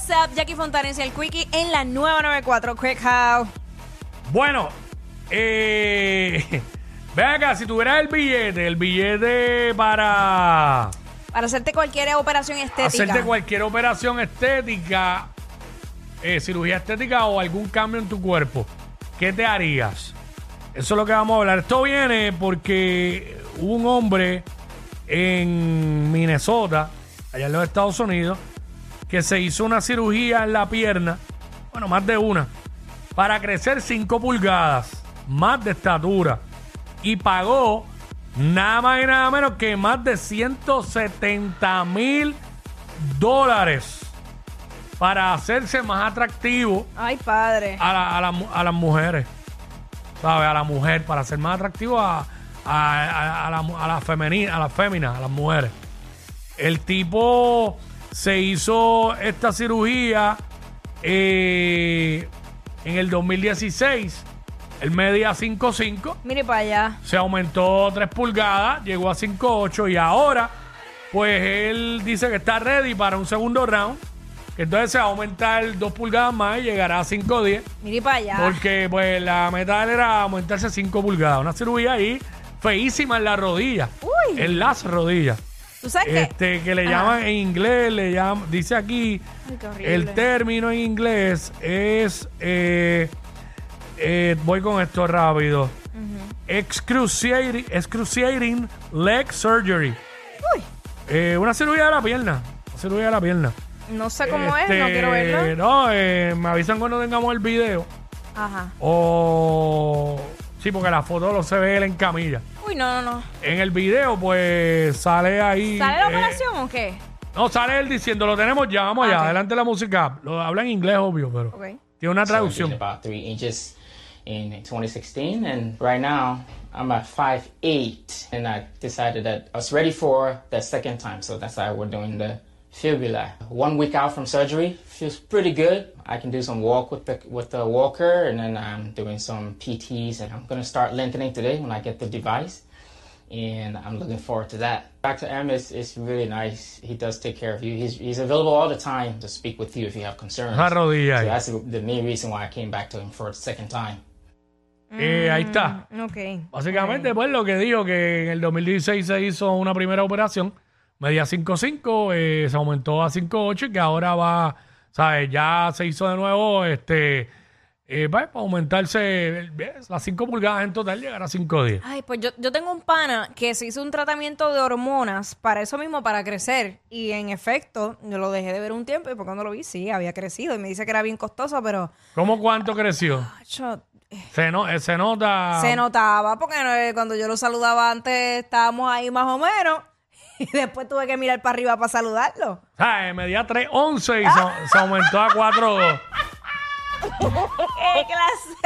WhatsApp, Jackie Fontanes y el Quickie en la nueva 94 Quick How. Bueno, eh, ve acá, si tuvieras el billete, el billete para Para hacerte cualquier operación estética. hacerte cualquier operación estética, eh, cirugía estética o algún cambio en tu cuerpo, ¿qué te harías? Eso es lo que vamos a hablar. Esto viene porque hubo un hombre en Minnesota, allá en los Estados Unidos, que se hizo una cirugía en la pierna, bueno, más de una, para crecer 5 pulgadas más de estatura y pagó nada más y nada menos que más de 170 mil dólares para hacerse más atractivo Ay, padre. a, la- a la mu- a las mujeres. ¿Sabes? A la mujer, para ser más atractivo a, a, a- a la, a la a las féminas, a las mujeres. El tipo se hizo esta cirugía eh, en el 2016. Él medía 5'5". Mire para allá. se aumentó 3 pulgadas, llegó a 5'8 y ahora, pues él dice que está ready para un segundo round. Que entonces se va a aumentar 2 pulgadas más y llegará a 5'10. Mire para allá. Porque pues la meta de él era aumentarse 5 pulgadas. Una cirugía ahí feísima en la rodilla. Uy. En las rodillas. ¿Tú sabes qué? Este, que le Ajá. llaman en inglés, le llaman, dice aquí, Ay, qué horrible. el término en inglés es, eh, eh, voy con esto rápido, excruciating, excruciating leg surgery. Uy, Eh, una cirugía de la pierna, una cirugía de la pierna. no sé cómo es, Este, no quiero verlo. No, eh, me avisan cuando tengamos el video. Ajá. O... Sí, porque la foto lo se ve él en camilla. Uy, no, no, no. En el video, pues, sale ahí... ¿Sale la eh, operación o qué? No, sale él diciendo, lo tenemos ya, vamos Ah, allá, ok. adelante la música. Lo habla en inglés, obvio, pero Ok. tiene una So I gained traducción. about three inches in 2016, and right now I'm at 5'8", and I decided that I was ready for the second time, so that's why we're doing the fibula. One week out from surgery, feels pretty good. I can do some walk with the with the walker, and then I'm doing some PTs, and I'm gonna start lengthening today when I get the device. And I'm looking forward to that. Dr. M is, is really nice. He does take care of you. He's, he's available all the time to speak with you if you have concerns. Una rodilla So that's the, the main reason why I came back to him for a second time. Eh, ahí está. Ok. Básicamente, pues lo que dijo que en el 2016 se hizo una primera operación, medía 5'5", eh, se aumentó a 5'8", y que ahora va, ¿sabes? Ya se hizo de nuevo, este, eh, va, para aumentarse eh, las 5 pulgadas en total, llegar a 5'10". Ay, pues yo, yo tengo un pana que se hizo un tratamiento de hormonas para eso mismo, para crecer. Y en efecto, yo lo dejé de ver un tiempo y por cuando lo vi, sí, había crecido. Y me dice que era bien costoso, pero ¿Cómo cuánto creció? macho, Se, no, eh, se nota... se notaba porque eh, cuando yo lo saludaba antes estábamos ahí más o menos. Y después tuve que mirar para arriba para saludarlo. ¿sabes? Medía 3'11", y se, se aumentó a 4'2". ¡Qué clase!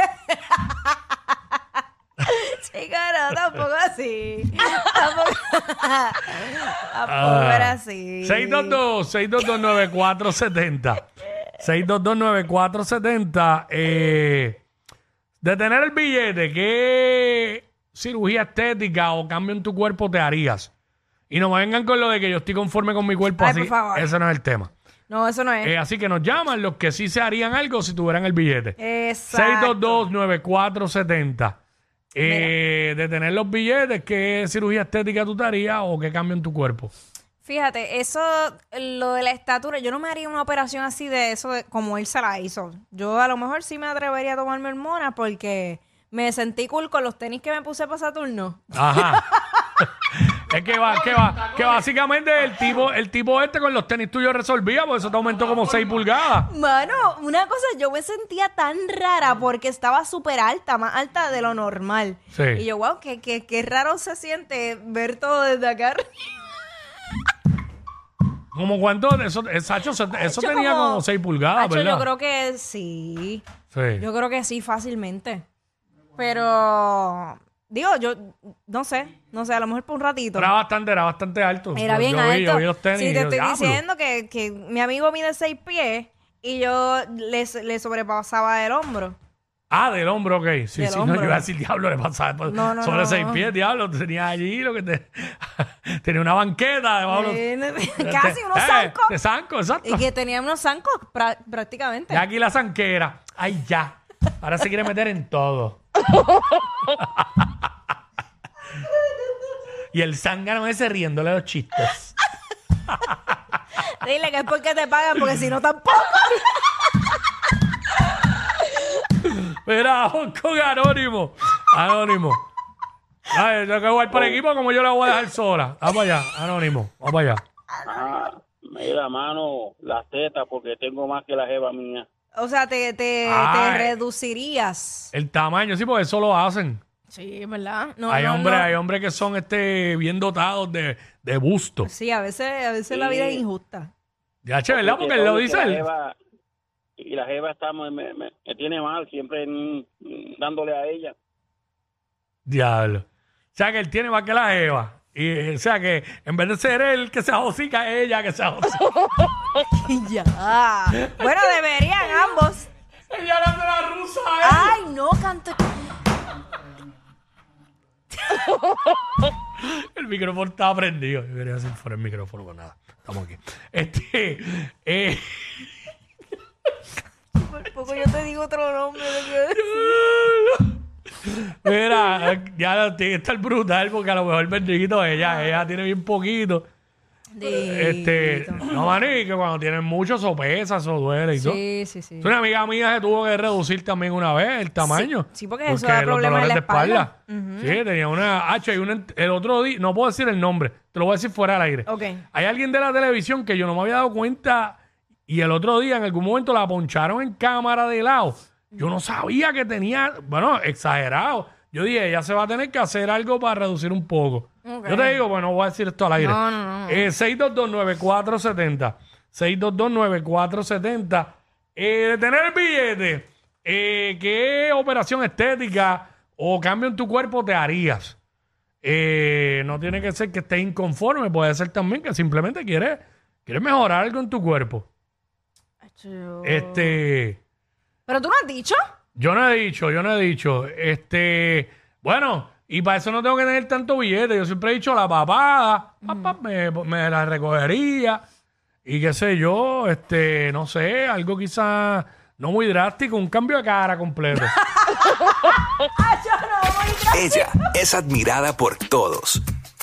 Chica, no, tampoco así. Tampoco, tampoco era así. 622-622-9470. 622-9470. Eh, de tener el billete, ¿qué cirugía estética o cambio en tu cuerpo te harías? Y no me vengan con lo de que yo estoy conforme con mi cuerpo Ay, así. por favor. Ese no es el tema. No, eso no es. Eh, así que nos llaman los que sí se harían algo si tuvieran el billete. Exacto. 622-9470. Eh, de tener los billetes, ¿qué cirugía estética tú te harías o qué cambio en tu cuerpo? Fíjate, eso, lo de la estatura, yo no me haría una operación así de eso de- como él se la hizo. Yo a lo mejor sí me atrevería a tomarme hormonas porque me sentí cool con los tenis que me puse para Saturno. Ajá. es que va, que va, que básicamente el tipo, el tipo este con los tenis tuyos resolvía, por eso te aumentó como 6 pulgadas. Mano, una cosa, yo me sentía tan rara porque estaba súper alta, más alta de lo normal. Sí. Y yo, wow, qué, qué, qué raro se siente ver todo desde acá. arriba. Como cuánto, eso, eh, Sacho, eso, tenía como 6 pulgadas, Hacho, ¿verdad? yo creo que sí. Sí. Yo creo que sí, fácilmente. Pero, digo, yo no sé, no sé, a lo mejor por un ratito. Era bastante, era bastante alto. Era Yo- bien yo alto. Vi, yo vi los tenis sí, y te yo, estoy "Diablo". diciendo que, que mi amigo mide seis pies y yo le, le sobrepasaba el hombro. Ah, del hombro, ok. Sí, Del sí, no, hombro. yo iba a decir, diablo, le pasaba No, no, sobre no. seis pies, diablo. Tenía allí lo que te... tenía una banqueta debajo de los- Eh, Casi unos Eh, zancos. De zanco, exacto. Y que tenía unos zancos pra- prácticamente. Ya aquí la zanquera. Ay, ya. Ahora se quiere meter en todo. y el zángano ese riéndole los chistes. Dile que es porque te pagan, porque si no tampoco. Mira, vamos con Anónimo. Anónimo. Ay, yo que jugar por equipo como yo la voy a dejar sola. Vamos allá, Anónimo. Vamos allá. Ah, mira, mano, las tetas, porque tengo más que la jeva mía. O sea, te, te, Ay. te reducirías. El tamaño, sí, porque eso lo hacen. Sí, ¿verdad? No, hay no, hombres, no. hay hombres que son este bien dotados de, de busto. Sí, a veces, a veces la vida es injusta. Ya, che, ¿verdad? Porque él lo dice él. Jeva, y la jeva está, me, me- tiene mal, siempre dándole a ella. Diablo. O sea que él tiene más que la Eva. Y, eh, o sea que en vez de ser él que se ajocica, es ella que se ajocica. ya. Bueno, deberían ambos. ella le hace la rusa él. Ay, no, canto. El micrófono estaba prendido. Yo quería hacer fuera el micrófono, pues nada. Estamos aquí. Este. Eh, Por poco yo te digo otro nombre. mira, ya tiene que estar brutal porque a lo mejor bendito ella, ella tiene bien poquito. Que- Este, no, maní, que cuando tienen mucho sopesa, eso duele y todo. Sí, sí, sí. Una amiga mía se tuvo que reducir también una vez el tamaño. sí, porque eso da los problemas en la de espalda. Sí, tenía una H y una, el otro día, no puedo decir el nombre, te lo voy a decir fuera del aire. Ok. Hay alguien de la televisión que yo no me había dado cuenta y el otro día en algún momento la poncharon en cámara de lado. Yo no sabía que tenía, bueno, exagerado. Yo dije, ella se va a tener que hacer algo para reducir un poco. Yo te digo, bueno, voy a decir esto al aire. No, no, no. Eh, 6229470. 6229470. Eh, de tener el billete, eh, ¿qué operación estética o cambio en tu cuerpo te harías? Eh, no tiene que ser que estés inconforme, puede ser también que simplemente quieres, quieres mejorar algo en tu cuerpo. Yo- Este, Pero tú no has dicho. yo no he dicho, yo no he dicho, este, bueno, y para eso no tengo que tener tanto billete. Yo siempre he dicho la papada, papá, me, me la recogería y qué sé yo, este, no sé, algo quizás no muy drástico, un cambio de cara completo. Ella es admirada por todos.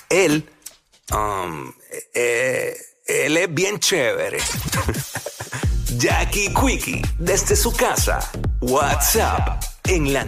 Él, um, eh, él es bien chévere. Jackie Quickie, desde su casa. WhatsApp, en la